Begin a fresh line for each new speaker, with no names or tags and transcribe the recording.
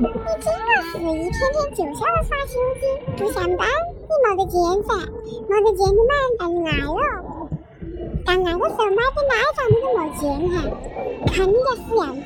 你真的是一天天就晓得耍心机，不上班你没得钱噻，没得钱你买人带你爱了，刚爱的时候买点奶茶你都没钱哈，看你这死样子！